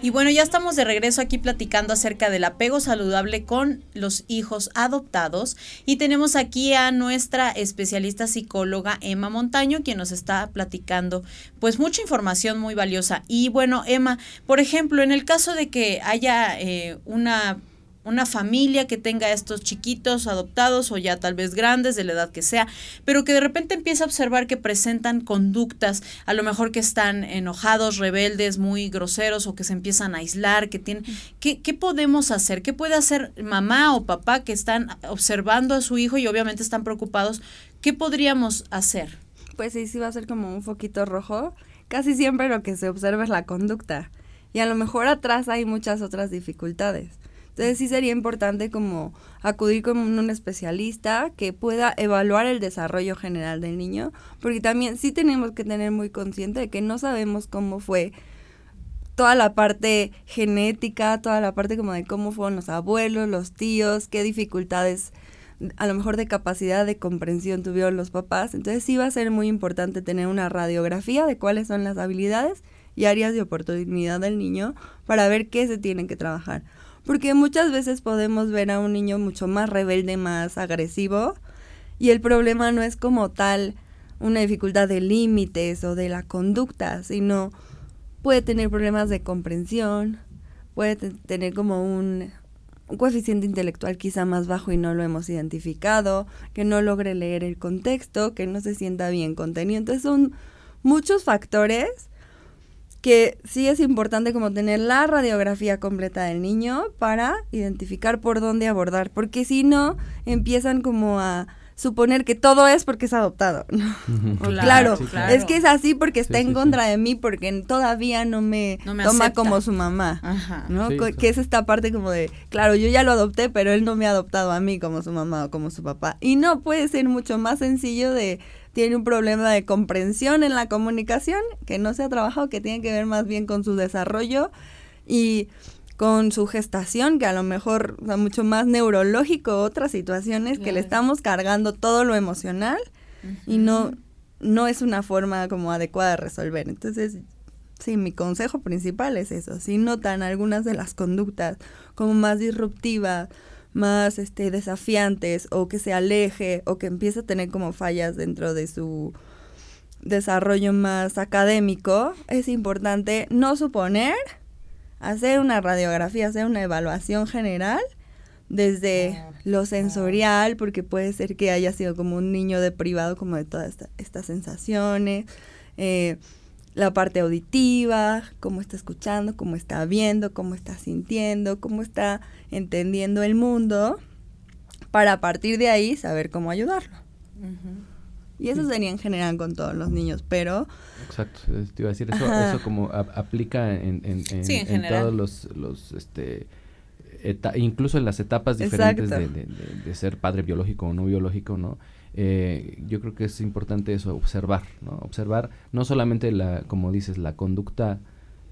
Y bueno, ya estamos de regreso aquí platicando acerca del apego saludable con los hijos adoptados y tenemos aquí a nuestra especialista psicóloga Emma Montaño quien nos está platicando pues mucha información muy valiosa. Y bueno, Emma, por ejemplo, en el caso de que haya eh, una una familia que tenga estos chiquitos adoptados o ya tal vez grandes de la edad que sea, pero que de repente empieza a observar que presentan conductas, a lo mejor que están enojados, rebeldes, muy groseros o que se empiezan a aislar, que tienen ¿qué, qué podemos hacer? ¿Qué puede hacer mamá o papá que están observando a su hijo y obviamente están preocupados? ¿Qué podríamos hacer? Pues sí, sí va a ser como un foquito rojo. Casi siempre lo que se observa es la conducta. Y a lo mejor atrás hay muchas otras dificultades. Entonces sí sería importante como acudir con un especialista que pueda evaluar el desarrollo general del niño, porque también sí tenemos que tener muy consciente de que no sabemos cómo fue toda la parte genética, toda la parte como de cómo fueron los abuelos, los tíos, qué dificultades a lo mejor de capacidad de comprensión tuvieron los papás. Entonces sí va a ser muy importante tener una radiografía de cuáles son las habilidades y áreas de oportunidad del niño para ver qué se tienen que trabajar. Porque muchas veces podemos ver a un niño mucho más rebelde, más agresivo, y el problema no es como tal una dificultad de límites o de la conducta, sino puede tener problemas de comprensión, puede tener como un, coeficiente intelectual quizá más bajo y no lo hemos identificado, que no logre leer el contexto, que no se sienta bien contenido. Entonces son muchos factores que sí es importante como tener la radiografía completa del niño para identificar por dónde abordar, porque si no empiezan como a suponer que todo es porque es adoptado. [laughs] claro, es que es así porque está en contra de mí, porque todavía no me, toma como su mamá. ¿no? que es esta parte como de, claro, yo ya lo adopté, pero él no me ha adoptado a mí como su mamá o como su papá. Y no puede ser mucho más sencillo de, tiene un problema de comprensión en la comunicación que no se ha trabajado, que tiene que ver más bien con su desarrollo y con su gestación, que a lo mejor o mucho más neurológico, otras situaciones que le estamos cargando todo lo emocional y no, no es una forma como adecuada de resolver. Entonces, sí, mi consejo principal es eso. Si notan algunas de las conductas como más disruptivas, más este, desafiantes o que se aleje o que empiece a tener como fallas dentro de su desarrollo más académico, es importante no suponer, hacer una radiografía, hacer una evaluación general desde ah, lo sensorial, porque puede ser que haya sido como un niño deprivado como de todas estas sensaciones, eh, la parte auditiva, cómo está escuchando, cómo está viendo, cómo está sintiendo, cómo está entendiendo el mundo, para a partir de ahí saber cómo ayudarlo. Y eso sería en general con todos los niños, pero... Exacto, te iba a decir, eso, eso como aplica en, en, en, todos los, los este, incluso en las etapas diferentes de, de, ser padre biológico o no biológico, ¿no? Eh, yo creo que es importante eso, observar, ¿no? Observar no solamente la, como dices, la conducta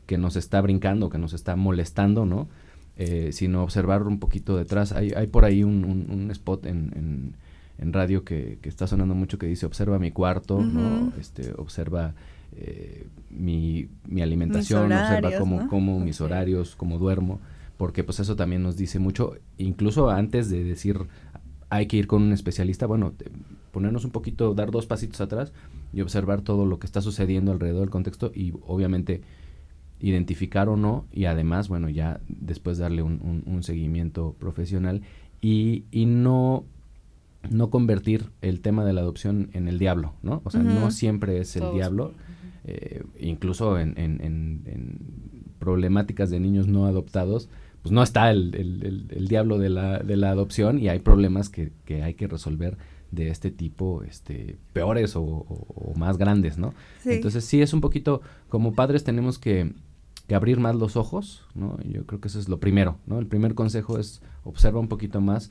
que nos está brincando, que nos está molestando, ¿no? Eh, sino observar un poquito detrás. Hay, hay por ahí un, un, spot en en radio que, que, está sonando mucho que dice observa mi cuarto, ¿no? Este, observa eh, mi, mi, alimentación, observa cómo, cómo mis horarios, cómo duermo, porque pues eso también nos dice mucho, incluso antes de decir hay que ir con un especialista, bueno, ponernos un poquito, dar dos pasitos atrás y observar todo lo que está sucediendo alrededor del contexto y obviamente identificar o no y además, bueno, ya después darle un, un, seguimiento profesional y, y no no convertir el tema de la adopción en el diablo, ¿no? O sea, no siempre es el diablo, eh, incluso en, en, problemáticas de niños no adoptados, pues no está el, el, diablo de la, de la, adopción y hay problemas que, que, hay que resolver de este tipo, este, peores o, más grandes, ¿no? Entonces sí es un poquito, como padres tenemos que, que abrir más los ojos, ¿no? Yo creo que eso es lo primero, ¿no? El primer consejo es observa un poquito más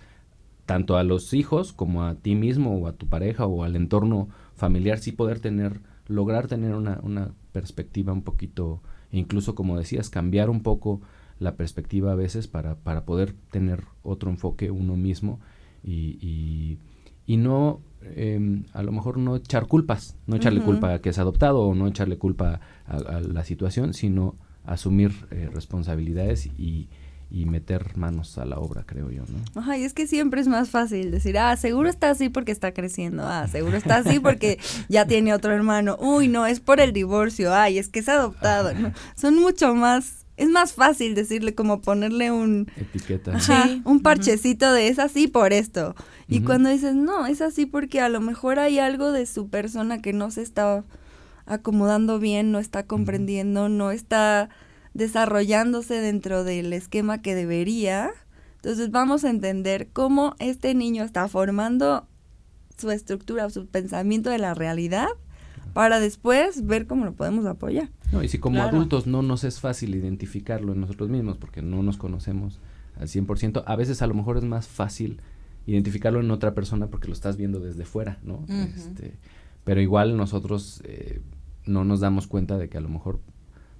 tanto a los hijos como a ti mismo o a tu pareja o al entorno familiar, sí poder tener, lograr tener una, una perspectiva un poquito, incluso como decías, cambiar un poco la perspectiva a veces para, para poder tener otro enfoque uno mismo y, y, no, em, a lo mejor no echar culpas, no echarle culpa a que es adoptado o no echarle culpa a, la situación, sino asumir eh, responsabilidades y, y meter manos a la obra, creo yo, ¿no? Ajá, y es que siempre es más fácil decir, ah, seguro está así porque está creciendo, ah, seguro está así porque ya tiene otro hermano, uy, no, es por el divorcio, ay, es que es adoptado, ¿no? Son mucho más, es más fácil decirle como ponerle un... Etiqueta. un parchecito de es así por esto. Y cuando dices, no, es así porque a lo mejor hay algo de su persona que no se está acomodando bien, no está comprendiendo, no está desarrollándose dentro del esquema que debería. Entonces vamos a entender cómo este niño está formando su estructura, su pensamiento de la realidad para después ver cómo lo podemos apoyar. No, y si como adultos no nos es fácil identificarlo en nosotros mismos porque no nos conocemos al 100%. A veces a lo mejor es más fácil identificarlo en otra persona porque lo estás viendo desde fuera, ¿no? este, pero igual nosotros eh, no nos damos cuenta de que a lo mejor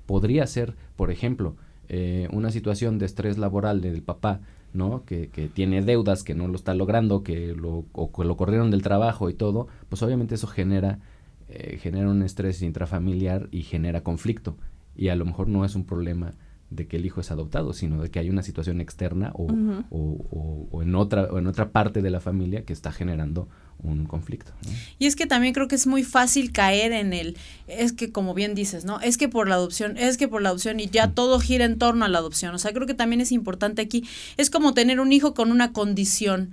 podría ser, por ejemplo, eh, una situación de estrés laboral del papá, ¿no? Que, que, tiene deudas, que no lo está logrando, que lo, o que lo corrieron del trabajo y todo, pues obviamente eso genera, eh, genera un estrés intrafamiliar y genera conflicto. Y a lo mejor no es un problema de que el hijo es adoptado, sino de que hay una situación externa o, o, o, en otra, o en otra parte de la familia que está generando un conflicto. Y es que también creo que es muy fácil caer en el, es que como bien dices, ¿no? Es que por la adopción, es que por la adopción y ya todo gira en torno a la adopción. O sea, creo que también es importante aquí, es como tener un hijo con una condición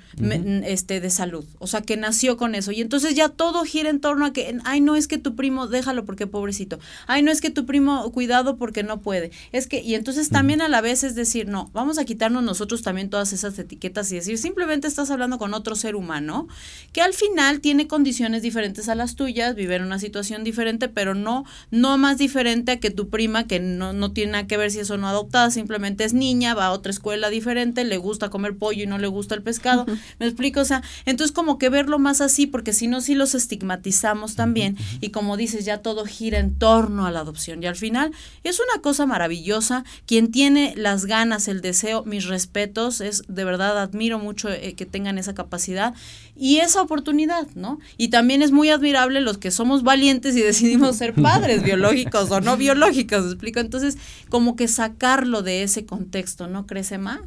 este, de salud, o sea, que nació con eso. Y entonces ya todo gira en torno a que, ay, no es que tu primo, déjalo porque pobrecito. Ay, no es que tu primo, cuidado porque no puede. Es que, y entonces también a la vez es decir, no, vamos a quitarnos nosotros también todas esas etiquetas y decir, simplemente estás hablando con otro ser humano que al final tiene condiciones diferentes a las tuyas, vive en una situación diferente, pero no, no más diferente a que tu prima, que no, no tiene nada que ver si es o no adoptada, simplemente es niña, va a otra escuela diferente, le gusta comer pollo y no le gusta el pescado. ¿Me explico? O sea, entonces como que verlo más así, porque si no, sí los estigmatizamos también. Y como dices, ya todo gira en torno a la adopción. Y al final es una cosa maravillosa. Quien tiene las ganas, el deseo, mis respetos, es de verdad admiro mucho eh, que tengan esa capacidad y esa oportunidad, ¿no? Y también es muy admirable los que somos valientes y decidimos ser padres [laughs] biológicos o no biológicos, ¿me explico? Entonces, como que sacarlo de ese contexto, ¿no crece más?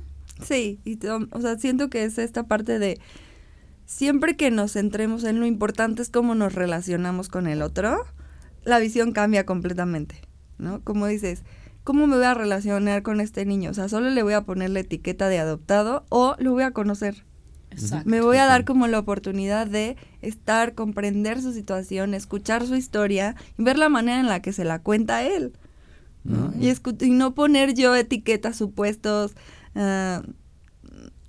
Sí, y, o sea, siento que es esta parte de siempre que nos centremos en lo importante es cómo nos relacionamos con el otro, la visión cambia completamente, ¿no? Como dices, ¿cómo me voy a relacionar con este niño? O sea, solo le voy a poner la etiqueta de adoptado o lo voy a conocer. Me voy a dar como la oportunidad de estar, comprender su situación, escuchar su historia y ver la manera en la que se la cuenta él. Y, no poner yo etiquetas, supuestos, uh,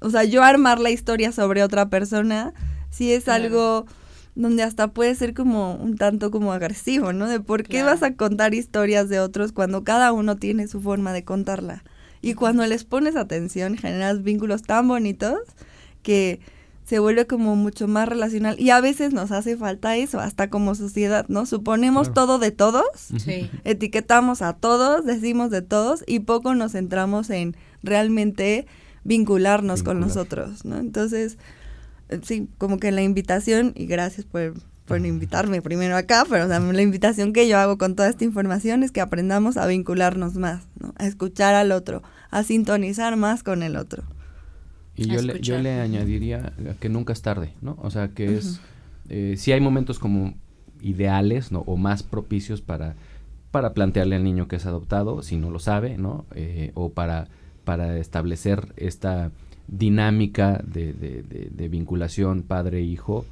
o sea, yo armar la historia sobre otra persona, si es algo donde hasta puede ser como un tanto como agresivo, ¿no? De por qué vas a contar historias de otros cuando cada uno tiene su forma de contarla. Y cuando les pones atención, generas vínculos tan bonitos que se vuelve como mucho más relacional y a veces nos hace falta eso, hasta como sociedad, ¿no? Suponemos todo de todos, etiquetamos a todos, decimos de todos y poco nos centramos en realmente vincularnos con nosotros, ¿no? Entonces, eh, sí, como que la invitación, y gracias por, por invitarme primero acá, pero la invitación que yo hago con toda esta información es que aprendamos a vincularnos más, ¿no? A escuchar al otro, a sintonizar más con el otro. Y yo le, yo le añadiría que nunca es tarde, ¿no? O sea, que es, eh, si hay momentos como ideales, ¿no? O más propicios para, para plantearle al niño que es adoptado, si no lo sabe, ¿no? Eh, o para, para establecer esta dinámica de, de, de, vinculación padre-hijo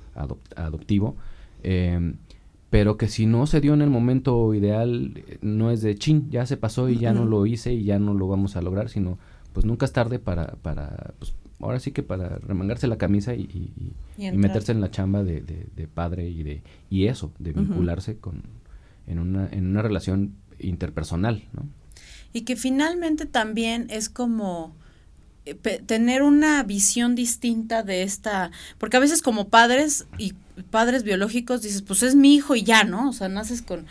adoptivo. Em, pero que si no se dio en el momento ideal, no es de chin, ya se pasó y ya no lo hice y ya no lo vamos a lograr, sino pues nunca es tarde para, para pues, ahora sí que para remangarse la camisa y, meterse en la chamba de, padre y de y eso, de vincularse con en una, en una relación interpersonal, ¿no? Y que finalmente también es como eh, tener una visión distinta de esta, porque a veces como padres y padres biológicos dices, pues es mi hijo y ya, ¿no? O sea, naces con,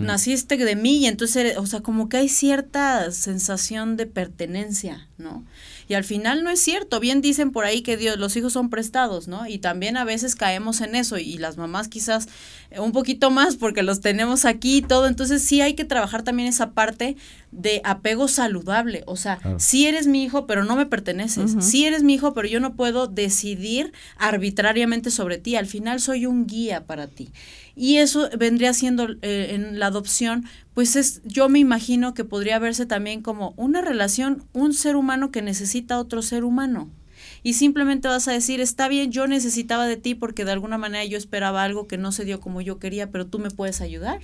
naciste de mí y entonces, o sea, como que hay cierta sensación de pertenencia, ¿no? Y al final no es cierto. Bien dicen por ahí que Dios, los hijos son prestados, ¿no? Y también a veces caemos en eso y las mamás quizás eh, un poquito más porque los tenemos aquí y todo. Entonces sí hay que trabajar también esa parte de apego saludable. O sea, sí eres mi hijo, pero no me perteneces. Sí eres mi hijo, pero yo no puedo decidir arbitrariamente sobre ti. Al final soy un guía para ti. Y eso vendría siendo eh, en la adopción, pues es, yo me imagino que podría verse también como una relación, un ser humano que necesita otro ser humano. Y simplemente vas a decir, está bien, yo necesitaba de ti porque de alguna manera yo esperaba algo que no se dio como yo quería, pero tú me puedes ayudar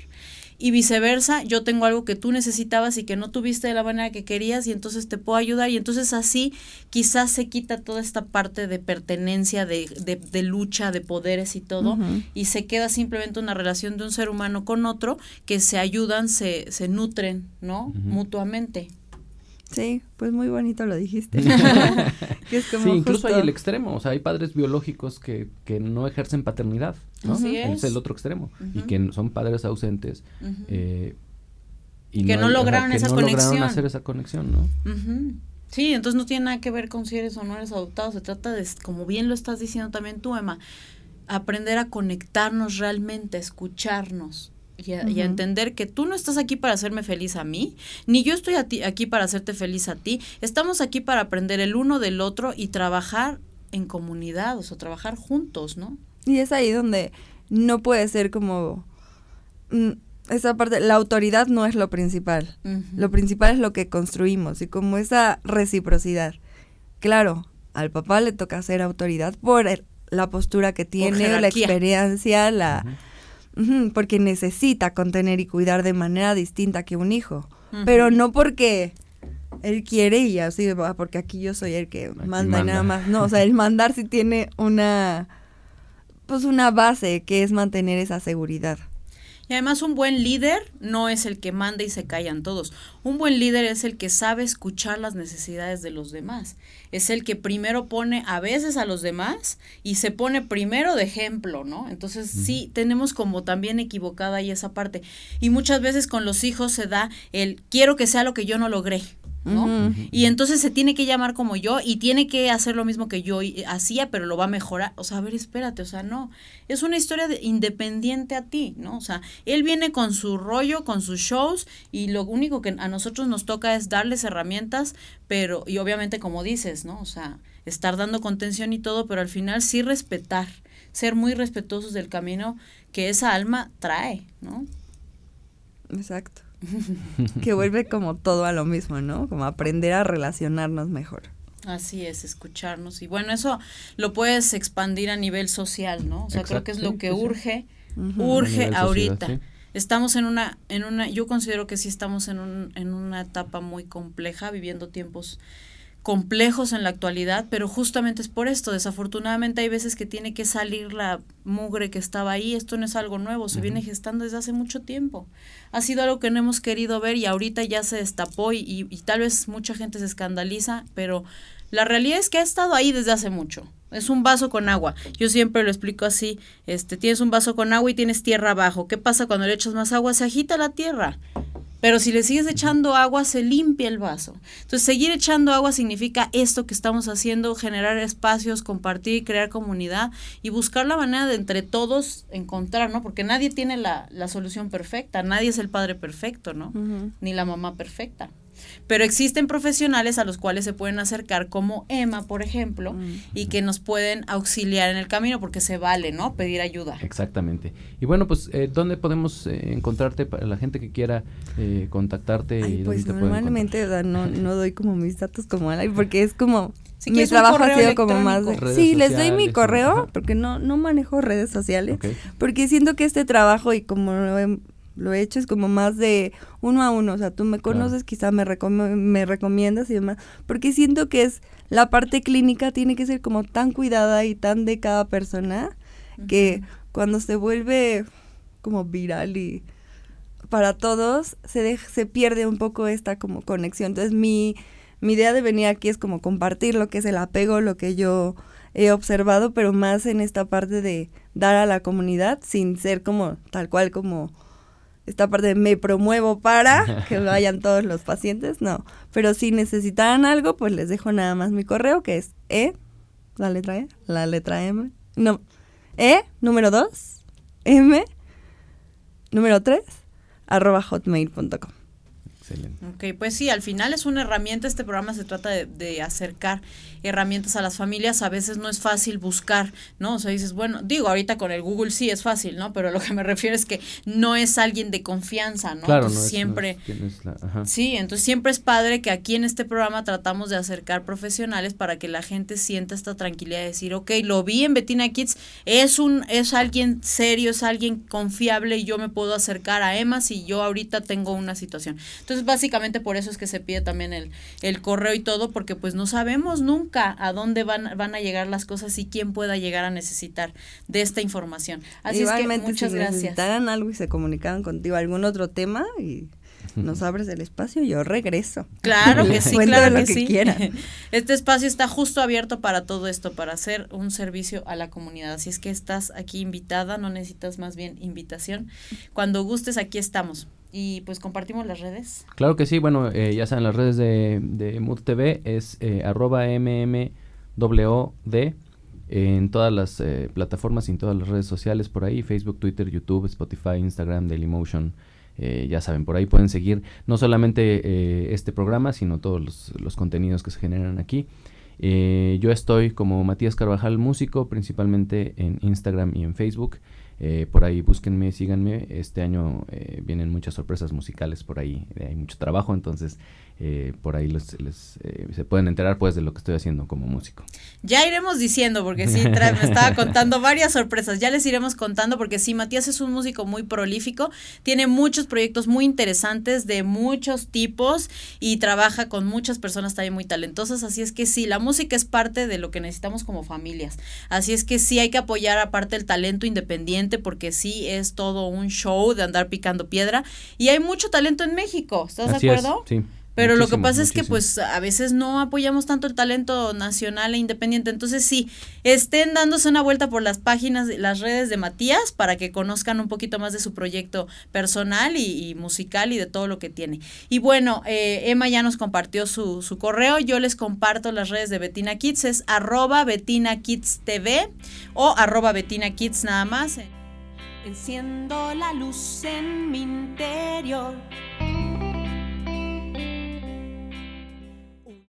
y viceversa, yo tengo algo que tú necesitabas y que no tuviste de la manera que querías y entonces te puedo ayudar y entonces así quizás se quita toda esta parte de pertenencia, de, de, lucha, de poderes y todo y se queda simplemente una relación de un ser humano con otro que se ayudan, se, se nutren, ¿no? Mutuamente. Sí, pues muy bonito lo dijiste. [laughs] sí, incluso hay el extremo, o sea, hay padres biológicos que, que no ejercen paternidad, ¿no? es. el otro extremo, y que son padres ausentes. eh, y que no, lograron esa conexión. hacer esa conexión, ¿no? Sí, entonces no tiene nada que ver con si eres o no eres adoptado, se trata de, como bien lo estás diciendo también tú, Emma, aprender a conectarnos realmente, a escucharnos, y a, entender que tú no estás aquí para hacerme feliz a mí, ni yo estoy aquí para hacerte feliz a ti. Estamos aquí para aprender el uno del otro y trabajar en comunidad, o sea, trabajar juntos, ¿no? Y es ahí donde no puede ser como mm, esa parte, la autoridad no es lo principal. Lo principal es lo que construimos y como esa reciprocidad. Claro, al papá le toca ser autoridad por la postura que tiene, la experiencia, la porque necesita contener y cuidar de manera distinta que un hijo, pero no porque él quiere y así, porque aquí yo soy el que manda, y nada más. No, o sea, el mandar sí tiene una, pues una base que es mantener esa seguridad. Y además un buen líder no es el que manda y se callan todos. Un buen líder es el que sabe escuchar las necesidades de los demás. Es el que primero pone a veces a los demás y se pone primero de ejemplo, ¿no? Entonces sí, tenemos como también equivocada ahí esa parte. Y muchas veces con los hijos se da el quiero que sea lo que yo no logré. ¿No? Y entonces se tiene que llamar como yo y tiene que hacer lo mismo que yo hacía, pero lo va a mejorar. O sea, a ver, espérate, o sea, no. Es una historia de, independiente a ti, ¿no? O sea, él viene con su rollo, con sus shows y lo único que a nosotros nos toca es darles herramientas, pero, y obviamente como dices, ¿no? O sea, estar dando contención y todo, pero al final sí respetar, ser muy respetuosos del camino que esa alma trae, ¿no? Exacto. [laughs] que vuelve como todo a lo mismo, ¿no? Como aprender a relacionarnos mejor. Así es, escucharnos. Y bueno, eso lo puedes expandir a nivel social, ¿no? O sea, creo que es lo que urge, urge ahorita. Estamos en una, en una, yo considero que sí estamos en, un, en una etapa muy compleja, viviendo tiempos complejos en la actualidad, pero justamente es por esto. Desafortunadamente hay veces que tiene que salir la mugre que estaba ahí. Esto no es algo nuevo, se viene gestando desde hace mucho tiempo. Ha sido algo que no hemos querido ver y ahorita ya se destapó y, y, tal vez mucha gente se escandaliza, pero la realidad es que ha estado ahí desde hace mucho. Es un vaso con agua. Yo siempre lo explico así. Este, tienes un vaso con agua y tienes tierra abajo. ¿Qué pasa cuando le echas más agua? Se agita la tierra. Pero si le sigues echando agua, se limpia el vaso. Entonces, seguir echando agua significa esto que estamos haciendo, generar espacios, compartir, crear comunidad y buscar la manera de entre todos encontrar, ¿no? Porque nadie tiene la, la solución perfecta, nadie es el padre perfecto, ¿no? Ni la mamá perfecta. Pero existen profesionales a los cuales se pueden acercar, como Emma, por ejemplo, y que nos pueden auxiliar en el camino, porque se vale, ¿no? Pedir ayuda. Exactamente. Y bueno, pues, eh, ¿dónde podemos eh, encontrarte para la gente que quiera eh, contactarte? y pues normalmente no, [laughs] no doy como mis datos como Ala, porque es como mi trabajo ha sido como más sí les doy mi correo porque no no manejo redes sociales porque siento que este trabajo y como lo he hecho es como más de uno a uno, o sea, tú me conoces, quizá me, me recomiendas y demás, porque siento que es la parte clínica tiene que ser como tan cuidada y tan de cada persona que cuando se vuelve como viral y para todos se se pierde un poco esta como conexión. Entonces mi mi idea de venir aquí es como compartir lo que es el apego, lo que yo he observado, pero más en esta parte de dar a la comunidad sin ser como tal cual como esta parte de me promuevo para [laughs] que vayan todos los pacientes, no. Pero si necesitaran algo, pues les dejo nada más mi correo, que es E, la letra E, la letra M, no, E, número 2, M, número 3, arroba hotmail.com. Excelente. Ok, pues sí, al final es una herramienta, este programa se trata de, acercar herramientas a las familias, a veces no es fácil buscar, ¿no? O sea, dices, bueno, digo, ahorita con el Google sí es fácil, ¿no? Pero lo que me [laughs] refiero es que no es alguien de confianza, ¿no? Claro, no siempre... Sí, entonces siempre es padre que aquí en este programa tratamos de acercar profesionales para que la gente sienta esta tranquilidad de decir, ok, lo vi en Betina Kids, es, un, es alguien serio, es alguien confiable y yo me puedo acercar a Emma si yo ahorita tengo una situación. Entonces, básicamente por eso es que se pide también el, el correo y todo, porque pues no sabemos nunca a dónde van, van a llegar las cosas y quién pueda llegar a necesitar de esta información. Así es que muchas si gracias. necesitaran algo y se comunicaran contigo algún otro tema y nos abres el espacio, yo regreso. Claro que sí, [laughs] claro lo que, que sí. quieran. [laughs] Este espacio está justo abierto para todo esto, para hacer un servicio a la comunidad. Así es que estás aquí invitada, no necesitas más bien invitación. Cuando gustes, aquí estamos. Y pues compartimos las redes. Claro que sí, bueno, eh, ya saben, las redes de, de Mood TV es eh, arroba en todas las eh, plataformas y en todas las redes sociales por ahí, Facebook, Twitter, YouTube, Spotify, Instagram, Dailymotion. Eh, ya saben, por ahí pueden seguir no solamente eh, este programa, sino todos los, los contenidos que se generan aquí. Eh, yo estoy como Matías Carvajal Músico, principalmente en Instagram y en Facebook. Eh, por ahí búsquenme, síganme. Este año eh, vienen muchas sorpresas musicales por ahí. eh, hay mucho trabajo, entonces eh, por ahí les, les, eh, se pueden enterar pues de lo que estoy haciendo como músico. Ya iremos diciendo, porque sí, me estaba [laughs] contando varias sorpresas. Ya les iremos contando, porque sí, Matías es un músico muy prolífico, tiene muchos proyectos muy interesantes de muchos tipos y trabaja con muchas personas también muy talentosas. Así es que sí, la música es parte de lo que necesitamos como familias. Así es que sí hay que apoyar aparte el talento independiente, porque sí es todo un show de andar picando piedra. Y hay mucho talento en México, ¿estás Así de es, acuerdo? sí. Pero lo que muchísimo, pasa es que pues a veces no apoyamos tanto el talento nacional e independiente. Entonces sí, estén dándose una vuelta por las páginas, las redes de Matías para que conozcan un poquito más de su proyecto personal y, y musical y de todo lo que tiene. Y bueno, eh, Emma ya nos compartió su, su correo. Yo les comparto las redes de Betina Kids. Es arroba Betina Kids TV o arroba Betina Kids nada más. Enciendo la luz en mi interior